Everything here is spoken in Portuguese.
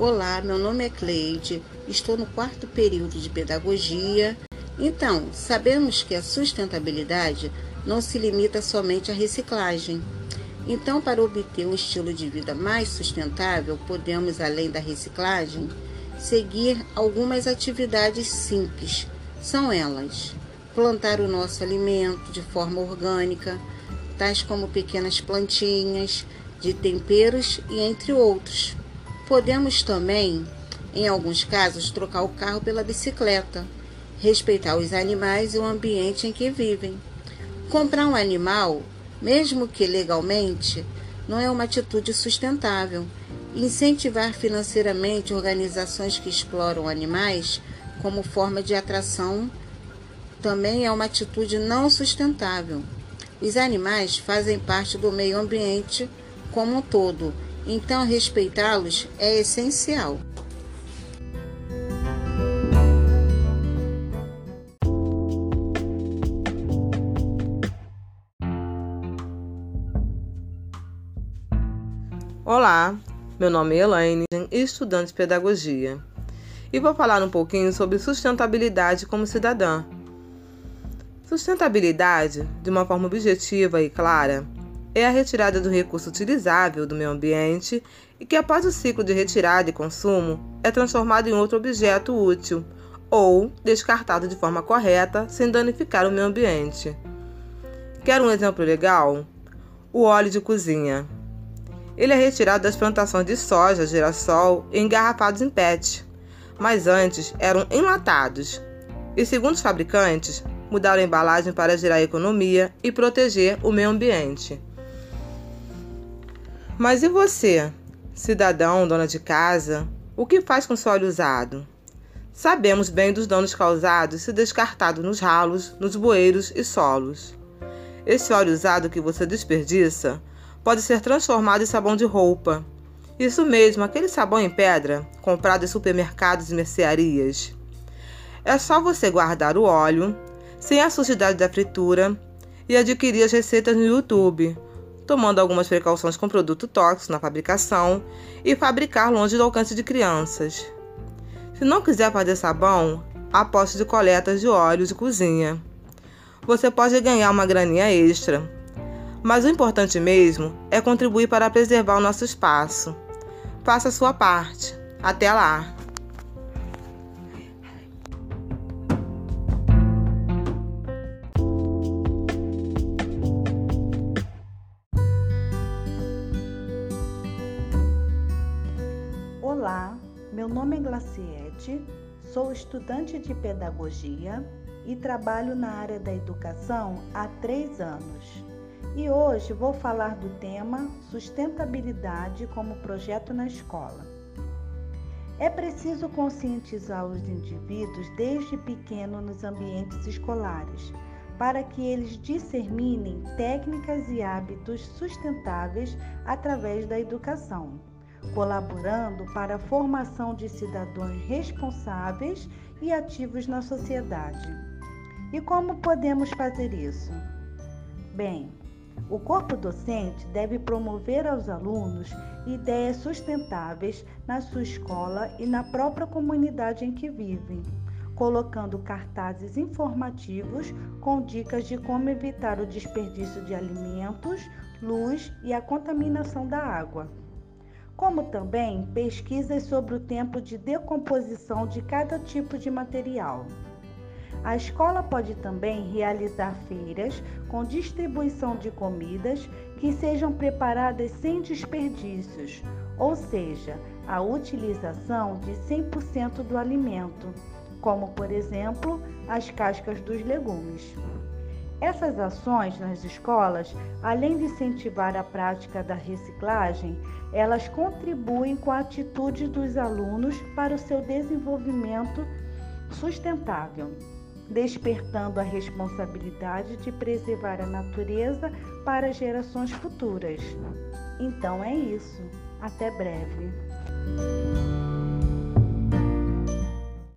Olá, meu nome é Cleide, estou no quarto período de pedagogia. Então, sabemos que a sustentabilidade não se limita somente à reciclagem. Então, para obter um estilo de vida mais sustentável, podemos, além da reciclagem, seguir algumas atividades simples. São elas: plantar o nosso alimento de forma orgânica, tais como pequenas plantinhas, de temperos e entre outros. Podemos também, em alguns casos, trocar o carro pela bicicleta, respeitar os animais e o ambiente em que vivem. Comprar um animal, mesmo que legalmente, não é uma atitude sustentável. Incentivar financeiramente organizações que exploram animais como forma de atração também é uma atitude não sustentável. Os animais fazem parte do meio ambiente como um todo, então respeitá-los é essencial. Olá, meu nome é Elaine, estudante de pedagogia, e vou falar um pouquinho sobre sustentabilidade como cidadã. Sustentabilidade, de uma forma objetiva e clara, é a retirada do recurso utilizável do meio ambiente e que, após o ciclo de retirada e consumo, é transformado em outro objeto útil ou descartado de forma correta sem danificar o meio ambiente. Quer um exemplo legal? O óleo de cozinha. Ele é retirado das plantações de soja, girassol e engarrafados em PET, mas antes eram enlatados. E segundo os fabricantes, mudaram a embalagem para gerar economia e proteger o meio ambiente. Mas e você, cidadão, dona de casa, o que faz com seu óleo usado? Sabemos bem dos danos causados se descartado nos ralos, nos bueiros e solos. Esse óleo usado que você desperdiça pode ser transformado em sabão de roupa. Isso mesmo, aquele sabão em pedra comprado em supermercados e mercearias. É só você guardar o óleo, sem a sujidade da fritura, e adquirir as receitas no YouTube tomando algumas precauções com produto tóxico na fabricação e fabricar longe do alcance de crianças. Se não quiser fazer sabão, aposte de coletas de óleos de cozinha. Você pode ganhar uma graninha extra, mas o importante mesmo é contribuir para preservar o nosso espaço. Faça a sua parte. Até lá! Olá, meu nome é Glaciete, sou estudante de pedagogia e trabalho na área da educação há três anos. E hoje vou falar do tema sustentabilidade como projeto na escola. É preciso conscientizar os indivíduos desde pequeno nos ambientes escolares, para que eles disseminem técnicas e hábitos sustentáveis através da educação colaborando para a formação de cidadãos responsáveis e ativos na sociedade. E como podemos fazer isso? Bem, o corpo docente deve promover aos alunos ideias sustentáveis na sua escola e na própria comunidade em que vivem, colocando cartazes informativos com dicas de como evitar o desperdício de alimentos, luz e a contaminação da água como também pesquisas sobre o tempo de decomposição de cada tipo de material. A escola pode também realizar feiras com distribuição de comidas que sejam preparadas sem desperdícios, ou seja, a utilização de 100% do alimento, como por exemplo as cascas dos legumes. Essas ações nas escolas, além de incentivar a prática da reciclagem, elas contribuem com a atitude dos alunos para o seu desenvolvimento sustentável, despertando a responsabilidade de preservar a natureza para gerações futuras. Então é isso. Até breve.